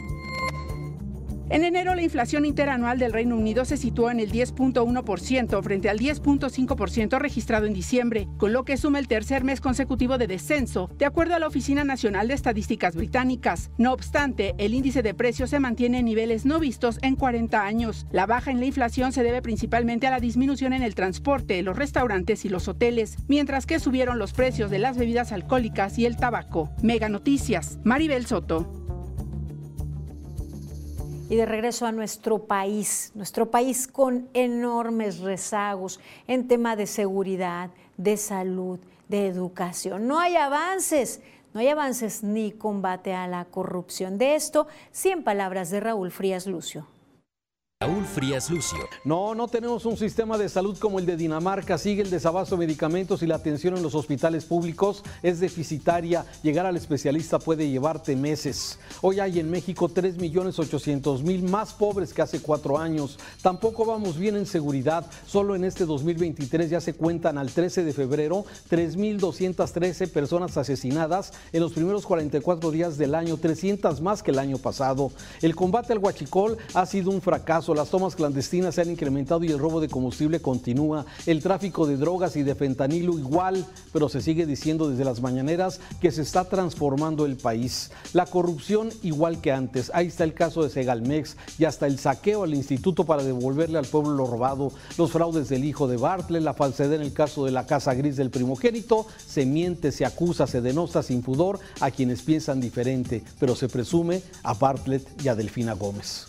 En enero, la inflación interanual del Reino Unido se situó en el 10.1% frente al 10.5% registrado en diciembre, con lo que suma el tercer mes consecutivo de descenso, de acuerdo a la Oficina Nacional de Estadísticas Británicas. No obstante, el índice de precios se mantiene en niveles no vistos en 40 años. La baja en la inflación se debe principalmente a la disminución en el transporte, los restaurantes y los hoteles, mientras que subieron los precios de las bebidas alcohólicas y el tabaco. Mega Noticias, Maribel Soto. Y de regreso a nuestro país, nuestro país con enormes rezagos en tema de seguridad, de salud, de educación. No hay avances, no hay avances ni combate a la corrupción. De esto, 100 palabras de Raúl Frías Lucio. Raúl Frías Lucio. No, no tenemos un sistema de salud como el de Dinamarca. Sigue el desabasto de medicamentos y la atención en los hospitales públicos es deficitaria. Llegar al especialista puede llevarte meses. Hoy hay en México 3.800.000 más pobres que hace cuatro años. Tampoco vamos bien en seguridad. Solo en este 2023 ya se cuentan al 13 de febrero 3.213 personas asesinadas en los primeros 44 días del año, 300 más que el año pasado. El combate al huachicol ha sido un fracaso las tomas clandestinas se han incrementado y el robo de combustible continúa. El tráfico de drogas y de fentanilo igual, pero se sigue diciendo desde las mañaneras que se está transformando el país. La corrupción igual que antes. Ahí está el caso de Segalmex y hasta el saqueo al instituto para devolverle al pueblo lo robado, los fraudes del hijo de Bartlett, la falsedad en el caso de la casa gris del primogénito. Se miente, se acusa, se denosta sin pudor a quienes piensan diferente, pero se presume a Bartlett y a Delfina Gómez.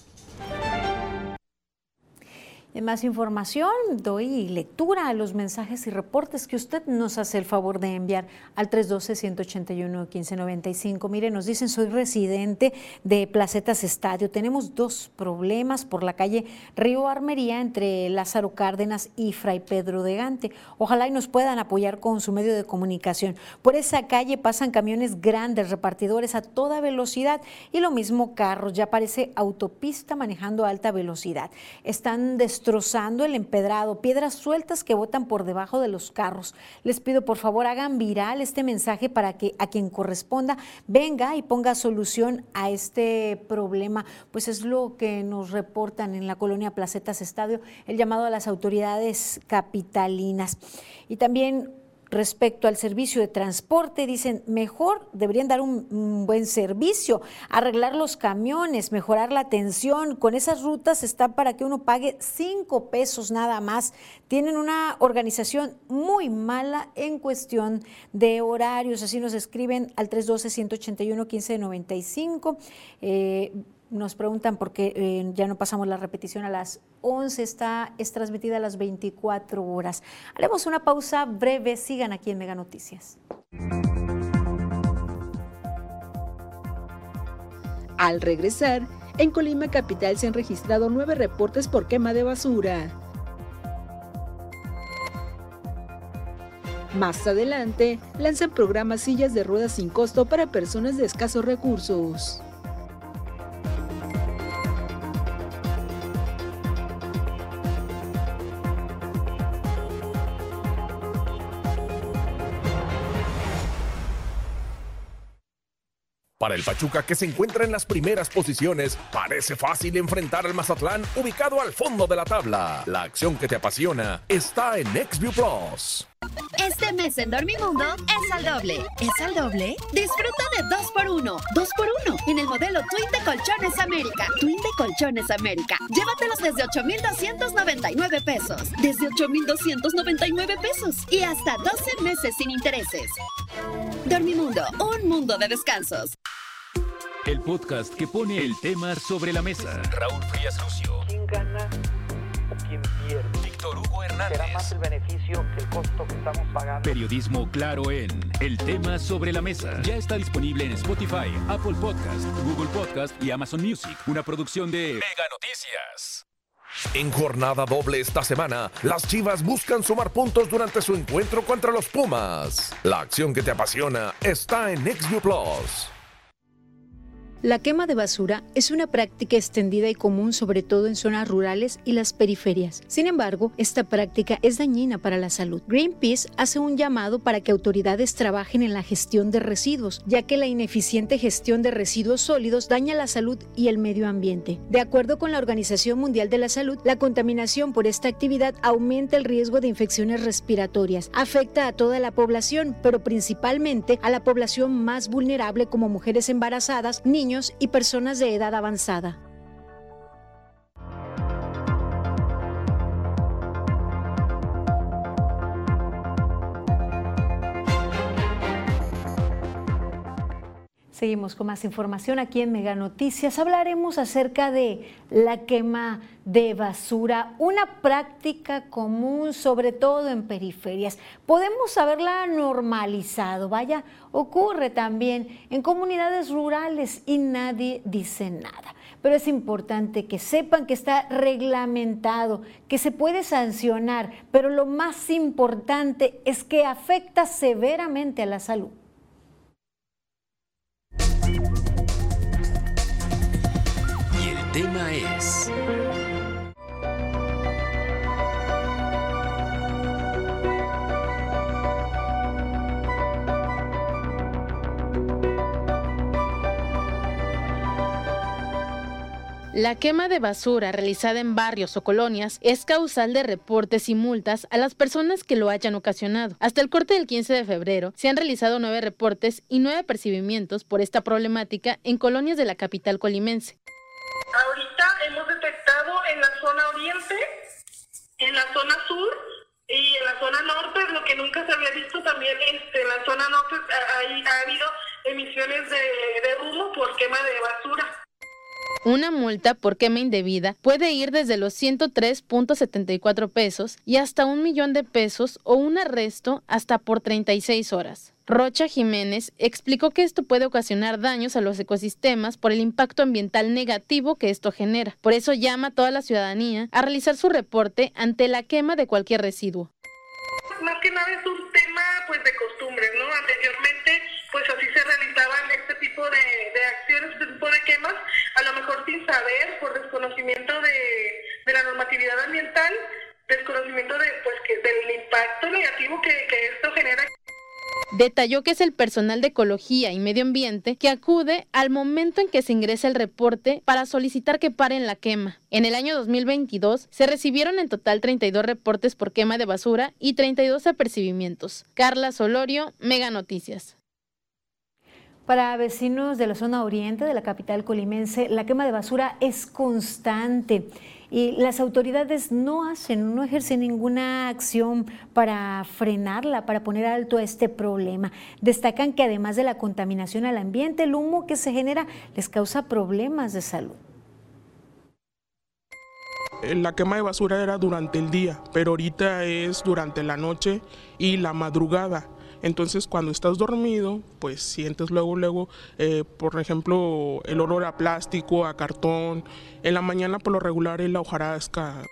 De más información, doy lectura a los mensajes y reportes que usted nos hace el favor de enviar al 312-181-1595. Mire, nos dicen, soy residente de Placetas Estadio. Tenemos dos problemas por la calle Río Armería entre Lázaro Cárdenas y Fray Pedro de Gante. Ojalá y nos puedan apoyar con su medio de comunicación. Por esa calle pasan camiones grandes, repartidores a toda velocidad y lo mismo carros. Ya parece autopista manejando alta velocidad. Están destrozando el empedrado, piedras sueltas que botan por debajo de los carros. Les pido por favor hagan viral este mensaje para que a quien corresponda venga y ponga solución a este problema. Pues es lo que nos reportan en la colonia Placetas Estadio, el llamado a las autoridades capitalinas. Y también respecto al servicio de transporte, dicen, mejor deberían dar un, buen servicio, arreglar los camiones, mejorar la atención. Con esas rutas está para que uno pague cinco pesos nada más. Tienen una organización muy mala en cuestión de horarios. Así nos escriben al 312-181-1595. Eh, nos preguntan por qué eh, ya no pasamos la repetición a las 11, está, es transmitida a las 24 horas. Haremos una pausa breve, sigan aquí en Mega Noticias. Al regresar, en Colima Capital se han registrado nueve reportes por quema de basura. Más adelante, lanzan programas sillas de ruedas sin costo para personas de escasos recursos. Para el Pachuca, que se encuentra en las primeras posiciones, parece fácil enfrentar al Mazatlán, ubicado al fondo de la tabla. La acción que te apasiona está en XView Plus. Este mes en Dormimundo es al doble. ¿Es al doble? Disfruta de 2x1. 2x1 en el modelo Twin de Colchones América. Twin de Colchones América. Llévatelos desde 8,299 pesos. Desde 8,299 pesos. Y hasta 12 meses sin intereses. Dormimundo, un mundo de descansos. El podcast que pone el tema sobre la mesa. Raúl Frías Lucio. ¿Quién gana o quién pierde? Víctor Hugo Hernández. Será más el beneficio que el costo que estamos pagando. Periodismo claro en El tema sobre la mesa. Ya está disponible en Spotify, Apple Podcast, Google Podcast y Amazon Music. Una producción de Mega Noticias. En jornada doble esta semana, las Chivas buscan sumar puntos durante su encuentro contra los Pumas. La acción que te apasiona está en XView Plus. La quema de basura es una práctica extendida y común sobre todo en zonas rurales y las periferias. Sin embargo, esta práctica es dañina para la salud. Greenpeace hace un llamado para que autoridades trabajen en la gestión de residuos, ya que la ineficiente gestión de residuos sólidos daña la salud y el medio ambiente. De acuerdo con la Organización Mundial de la Salud, la contaminación por esta actividad aumenta el riesgo de infecciones respiratorias, afecta a toda la población, pero principalmente a la población más vulnerable como mujeres embarazadas, niños, y personas de edad avanzada. Seguimos con más información aquí en Mega Noticias. Hablaremos acerca de la quema de basura, una práctica común sobre todo en periferias. Podemos haberla normalizado, vaya, ocurre también en comunidades rurales y nadie dice nada. Pero es importante que sepan que está reglamentado, que se puede sancionar, pero lo más importante es que afecta severamente a la salud. Tema es... La quema de basura realizada en barrios o colonias es causal de reportes y multas a las personas que lo hayan ocasionado. Hasta el corte del 15 de febrero se han realizado nueve reportes y nueve percibimientos por esta problemática en colonias de la capital colimense. Ahorita hemos detectado en la zona oriente, en la zona sur y en la zona norte, lo que nunca se había visto también este, en la zona norte ha, habido emisiones de, de humo por quema de basura. Una multa por quema indebida puede ir desde los 103.74 pesos y hasta un millón de pesos o un arresto hasta por 36 horas. Rocha Jiménez explicó que esto puede ocasionar daños a los ecosistemas por el impacto ambiental negativo que esto genera. Por eso llama a toda la ciudadanía a realizar su reporte ante la quema de cualquier residuo. Más que nada es un tema pues de costumbres, ¿no? Anteriormente pues así se realizaban este tipo de, acciones, este tipo de quemas, a lo mejor sin saber, por desconocimiento de, la normatividad ambiental, desconocimiento de, pues, que, del impacto negativo que, que esto genera. Detalló que es el personal de ecología y medio ambiente que acude al momento en que se ingresa el reporte para solicitar que paren la quema. En el año 2022 se recibieron en total 32 reportes por quema de basura y 32 apercibimientos. Carla Solorio, Mega Noticias. Para vecinos de la zona oriente de la capital colimense, la quema de basura es constante y las autoridades no hacen, no ejercen ninguna acción para frenarla, para poner alto a este problema. Destacan que además de la contaminación al ambiente, el humo que se genera les causa problemas de salud. La quema de basura era durante el día, pero ahorita es durante la noche y la madrugada. Entonces cuando estás dormido, pues sientes luego, luego, eh, por ejemplo, el olor a plástico, a cartón. En la mañana por lo regular es la hojarasca.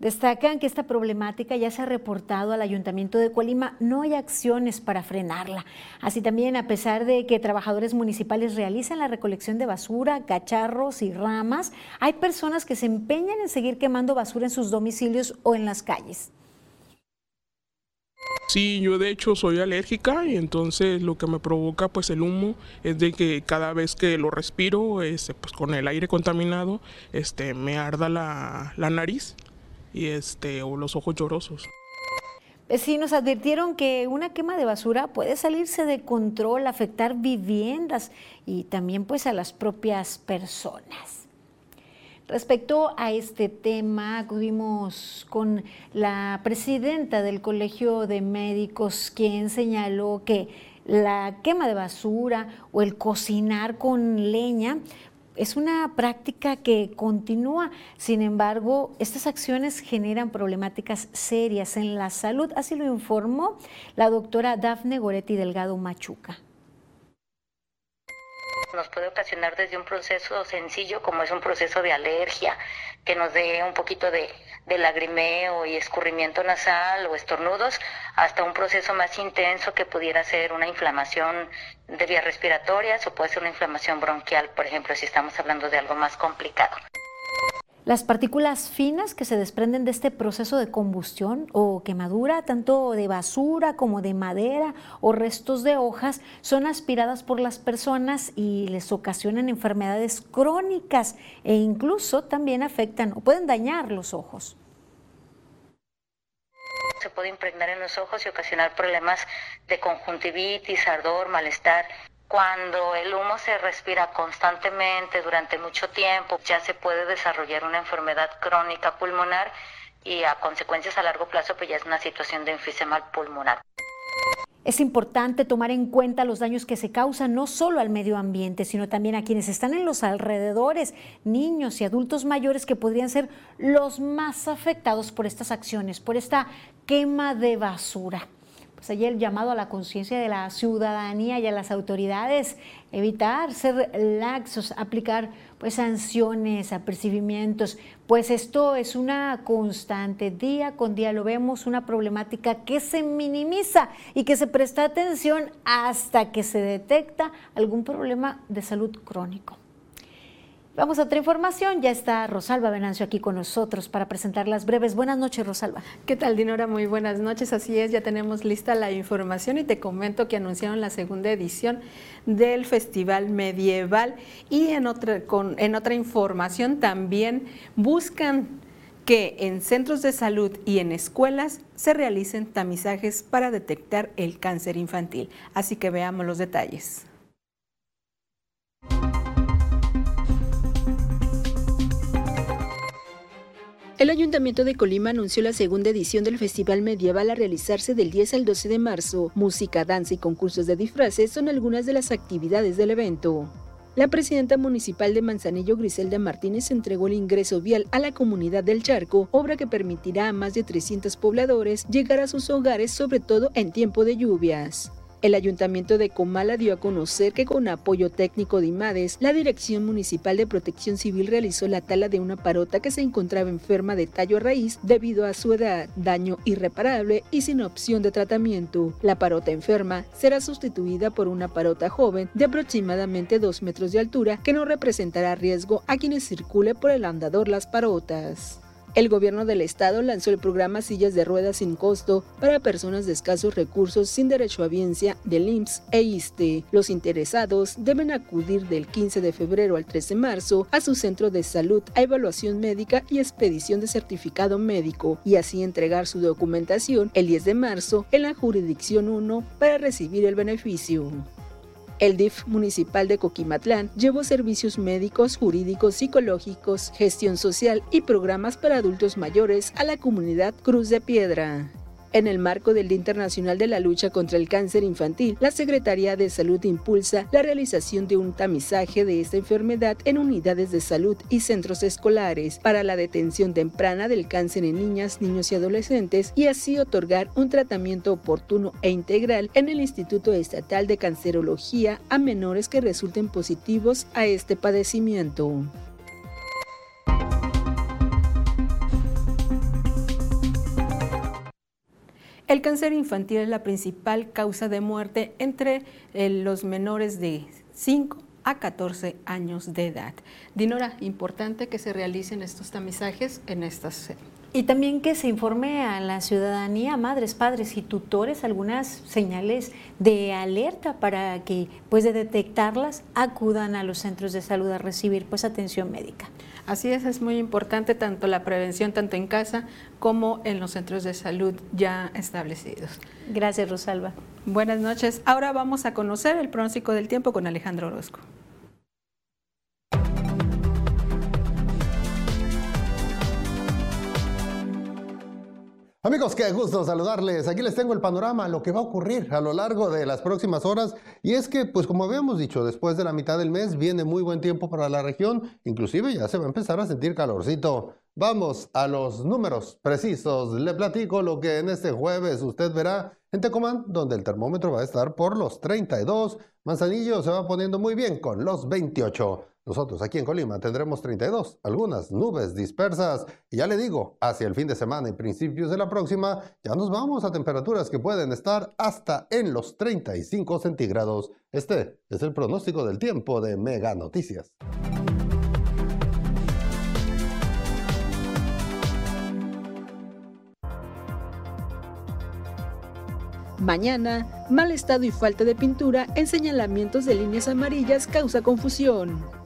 Destacan que esta problemática ya se ha reportado al Ayuntamiento de Colima, no hay acciones para frenarla. Así también, a pesar de que trabajadores municipales realizan la recolección de basura, cacharros y ramas, hay personas que se empeñan en seguir quemando basura en sus domicilios o en las calles. Sí, yo de hecho soy alérgica y entonces lo que me provoca pues el humo es de que cada vez que lo respiro, este, pues con el aire contaminado, este, me arda la, la nariz y este, o los ojos llorosos. nos advirtieron que una quema de basura puede salirse de control, afectar viviendas y también pues a las propias personas. Respecto a este tema, acudimos con la presidenta del Colegio de Médicos, quien señaló que la quema de basura o el cocinar con leña es una práctica que continúa. Sin embargo, estas acciones generan problemáticas serias en la salud, así lo informó la doctora Dafne Goretti Delgado Machuca nos puede ocasionar desde un proceso sencillo como es un proceso de alergia, que nos dé un poquito de, lagrimeo y escurrimiento nasal o estornudos, hasta un proceso más intenso que pudiera ser una inflamación de vías respiratorias o puede ser una inflamación bronquial, por ejemplo, si estamos hablando de algo más complicado. Las partículas finas que se desprenden de este proceso de combustión o quemadura, tanto de basura como de madera o restos de hojas, son aspiradas por las personas y les ocasionan enfermedades crónicas e incluso también afectan o pueden dañar los ojos. Se puede impregnar en los ojos y ocasionar problemas de conjuntivitis, ardor, malestar cuando el humo se respira constantemente durante mucho tiempo, ya se puede desarrollar una enfermedad crónica pulmonar y a consecuencias a largo plazo pues ya es una situación de enfisema pulmonar. Es importante tomar en cuenta los daños que se causan no solo al medio ambiente, sino también a quienes están en los alrededores, niños y adultos mayores que podrían ser los más afectados por estas acciones, por esta quema de basura. Pues allí el llamado a la conciencia de la ciudadanía y a las autoridades, evitar ser laxos, aplicar pues sanciones, apercibimientos, pues esto es una constante, día con día lo vemos, una problemática que se minimiza y que se presta atención hasta que se detecta algún problema de salud crónico. Vamos a otra información. Ya está Rosalba Venancio aquí con nosotros para presentar las breves. Buenas noches, Rosalba. ¿Qué tal, Dinora? Muy buenas noches. Así es, ya tenemos lista la información y te comento que anunciaron la segunda edición del Festival Medieval y en otra, con, en otra información también buscan que en centros de salud y en escuelas se realicen tamizajes para detectar el cáncer infantil. Así que veamos los detalles. El Ayuntamiento de Colima anunció la segunda edición del Festival Medieval a realizarse del 10 al 12 de marzo. Música, danza y concursos de disfraces son algunas de las actividades del evento. La presidenta municipal de Manzanillo, Griselda Martínez, entregó el ingreso vial a la comunidad del Charco, obra que permitirá a más de 300 pobladores llegar a sus hogares, sobre todo en tiempo de lluvias. El ayuntamiento de Comala dio a conocer que con apoyo técnico de IMADES, la Dirección Municipal de Protección Civil realizó la tala de una parota que se encontraba enferma de tallo a raíz debido a su edad, daño irreparable y sin opción de tratamiento. La parota enferma será sustituida por una parota joven de aproximadamente 2 metros de altura que no representará riesgo a quienes circule por el andador las parotas. El gobierno del estado lanzó el programa Sillas de Ruedas sin costo para personas de escasos recursos sin derecho a biencia del IMSS e ISTE. Los interesados deben acudir del 15 de febrero al 13 de marzo a su centro de salud a evaluación médica y expedición de certificado médico y así entregar su documentación el 10 de marzo en la jurisdicción 1 para recibir el beneficio. El DIF municipal de Coquimatlán llevó servicios médicos, jurídicos, psicológicos, gestión social y programas para adultos mayores a la comunidad Cruz de Piedra. En el marco del Día Internacional de la Lucha contra el Cáncer Infantil, la Secretaría de Salud impulsa la realización de un tamizaje de esta enfermedad en unidades de salud y centros escolares para la detención temprana del cáncer en niñas, niños y adolescentes y así otorgar un tratamiento oportuno e integral en el Instituto Estatal de Cancerología a menores que resulten positivos a este padecimiento. El cáncer infantil es la principal causa de muerte entre eh, los menores de 5 a 14 años de edad. Dinora, importante que se realicen estos tamizajes en estas y también que se informe a la ciudadanía, madres, padres y tutores, algunas señales de alerta para que, pues de detectarlas, acudan a los centros de salud a recibir pues atención médica. Así es, es muy importante tanto la prevención, tanto en casa como en los centros de salud ya establecidos. Gracias, Rosalba. Buenas noches. Ahora vamos a conocer el pronóstico del tiempo con Alejandro Orozco. Amigos, qué gusto saludarles. Aquí les tengo el panorama, lo que va a ocurrir a lo largo de las próximas horas. Y es que, pues como habíamos dicho, después de la mitad del mes viene muy buen tiempo para la región. Inclusive ya se va a empezar a sentir calorcito. Vamos a los números precisos. Le platico lo que en este jueves usted verá en Tecomán, donde el termómetro va a estar por los 32. Manzanillo se va poniendo muy bien con los 28. Nosotros aquí en Colima tendremos 32, algunas nubes dispersas. Y ya le digo, hacia el fin de semana y principios de la próxima, ya nos vamos a temperaturas que pueden estar hasta en los 35 centígrados. Este es el pronóstico del tiempo de Mega Noticias. Mañana, mal estado y falta de pintura en señalamientos de líneas amarillas causa confusión.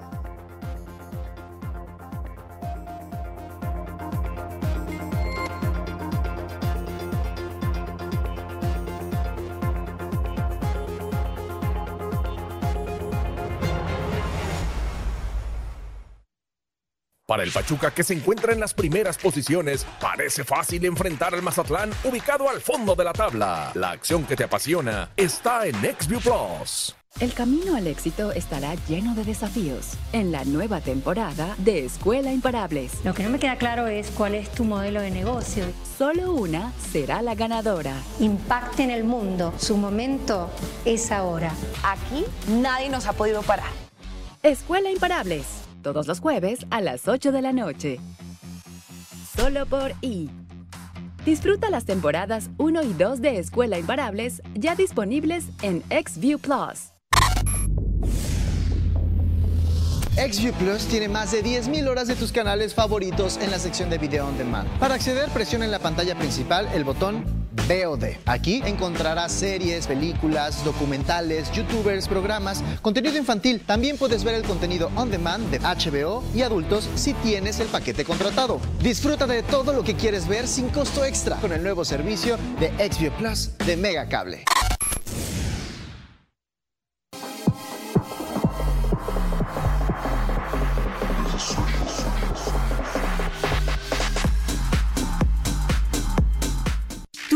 Para el Pachuca que se encuentra en las primeras posiciones, parece fácil enfrentar al Mazatlán ubicado al fondo de la tabla. La acción que te apasiona está en XView Plus. El camino al éxito estará lleno de desafíos en la nueva temporada de Escuela Imparables. Lo que no me queda claro es cuál es tu modelo de negocio. Solo una será la ganadora. Impacte en el mundo. Su momento es ahora. Aquí nadie nos ha podido parar. Escuela Imparables, todos los jueves a las 8 de la noche. Solo por I. Disfruta las temporadas 1 y 2 de Escuela Imparables ya disponibles en XView Plus. XView Plus tiene más de 10.000 horas de tus canales favoritos en la sección de Video On Demand. Para acceder, presiona en la pantalla principal el botón VOD. Aquí encontrarás series, películas, documentales, youtubers, programas, contenido infantil. También puedes ver el contenido on demand de HBO y adultos si tienes el paquete contratado. Disfruta de todo lo que quieres ver sin costo extra con el nuevo servicio de XView Plus de Mega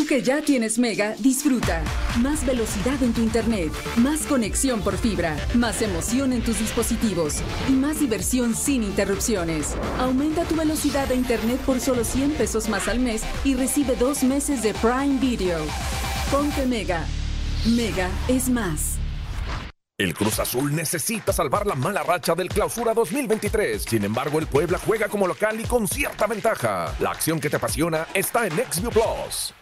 que ya tienes Mega, disfruta. Más velocidad en tu internet, más conexión por fibra, más emoción en tus dispositivos y más diversión sin interrupciones. Aumenta tu velocidad de internet por solo 100 pesos más al mes y recibe dos meses de Prime Video. Ponte Mega. Mega es más. El Cruz Azul necesita salvar la mala racha del Clausura 2023. Sin embargo, el Puebla juega como local y con cierta ventaja. La acción que te apasiona está en XView Plus.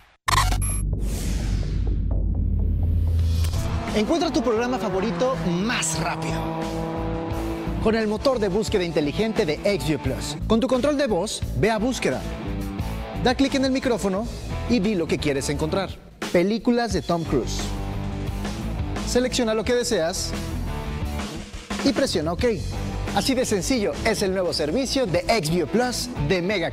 Encuentra tu programa favorito más rápido. Con el motor de búsqueda inteligente de XView Plus. Con tu control de voz, ve a búsqueda. Da clic en el micrófono y di lo que quieres encontrar. Películas de Tom Cruise. Selecciona lo que deseas y presiona OK. Así de sencillo es el nuevo servicio de XView Plus de Mega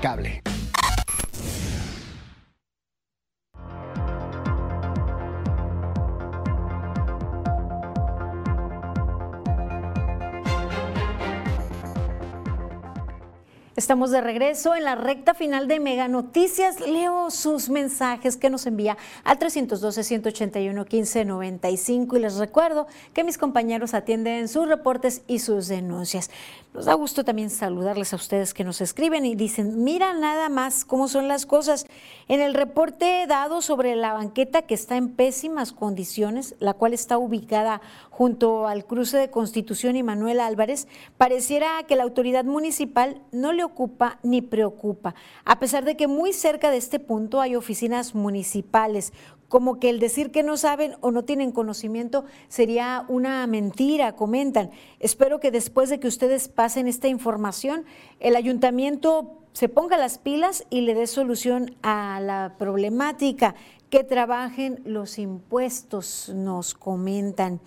Estamos de regreso en la recta final de Mega Noticias. Leo sus mensajes que nos envía al 312-181-1595 y les recuerdo que mis compañeros atienden sus reportes y sus denuncias. Nos da gusto también saludarles a ustedes que nos escriben y dicen, mira nada más cómo son las cosas. En el reporte dado sobre la banqueta que está en pésimas condiciones, la cual está ubicada junto al cruce de Constitución y Manuel Álvarez, pareciera que la autoridad municipal no le ocupa ni preocupa, a pesar de que muy cerca de este punto hay oficinas municipales, como que el decir que no saben o no tienen conocimiento sería una mentira, comentan. Espero que después de que ustedes pasen esta información, el ayuntamiento se ponga las pilas y le dé solución a la problemática, que trabajen los impuestos, nos comentan.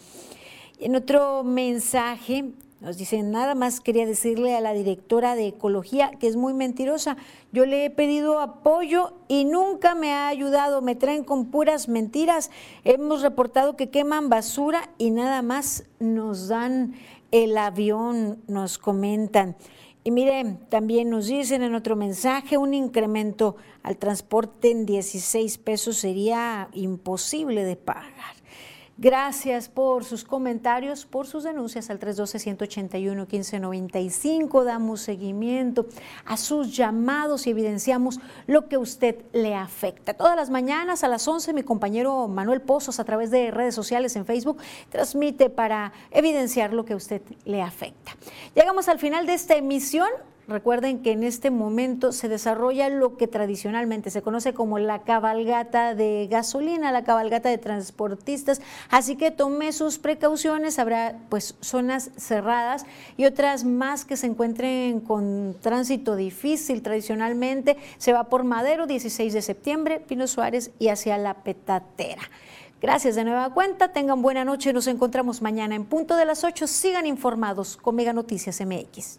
En otro mensaje nos dicen, nada más quería decirle a la directora de Ecología que es muy mentirosa. Yo le he pedido apoyo y nunca me ha ayudado. Me traen con puras mentiras. Hemos reportado que queman basura y nada más nos dan el avión, nos comentan. Y miren, también nos dicen en otro mensaje, un incremento al transporte en 16 pesos sería imposible de pagar. Gracias por sus comentarios, por sus denuncias al 312-181-1595. Damos seguimiento a sus llamados y evidenciamos lo que a usted le afecta. Todas las mañanas a las 11 mi compañero Manuel Pozos a través de redes sociales en Facebook transmite para evidenciar lo que a usted le afecta. Llegamos al final de esta emisión. Recuerden que en este momento se desarrolla lo que tradicionalmente se conoce como la cabalgata de gasolina, la cabalgata de transportistas, así que tome sus precauciones, habrá pues zonas cerradas y otras más que se encuentren con tránsito difícil tradicionalmente, se va por Madero 16 de septiembre, Pino Suárez y hacia la Petatera. Gracias de nueva cuenta, tengan buena noche, nos encontramos mañana en punto de las 8, sigan informados con Mega Noticias MX.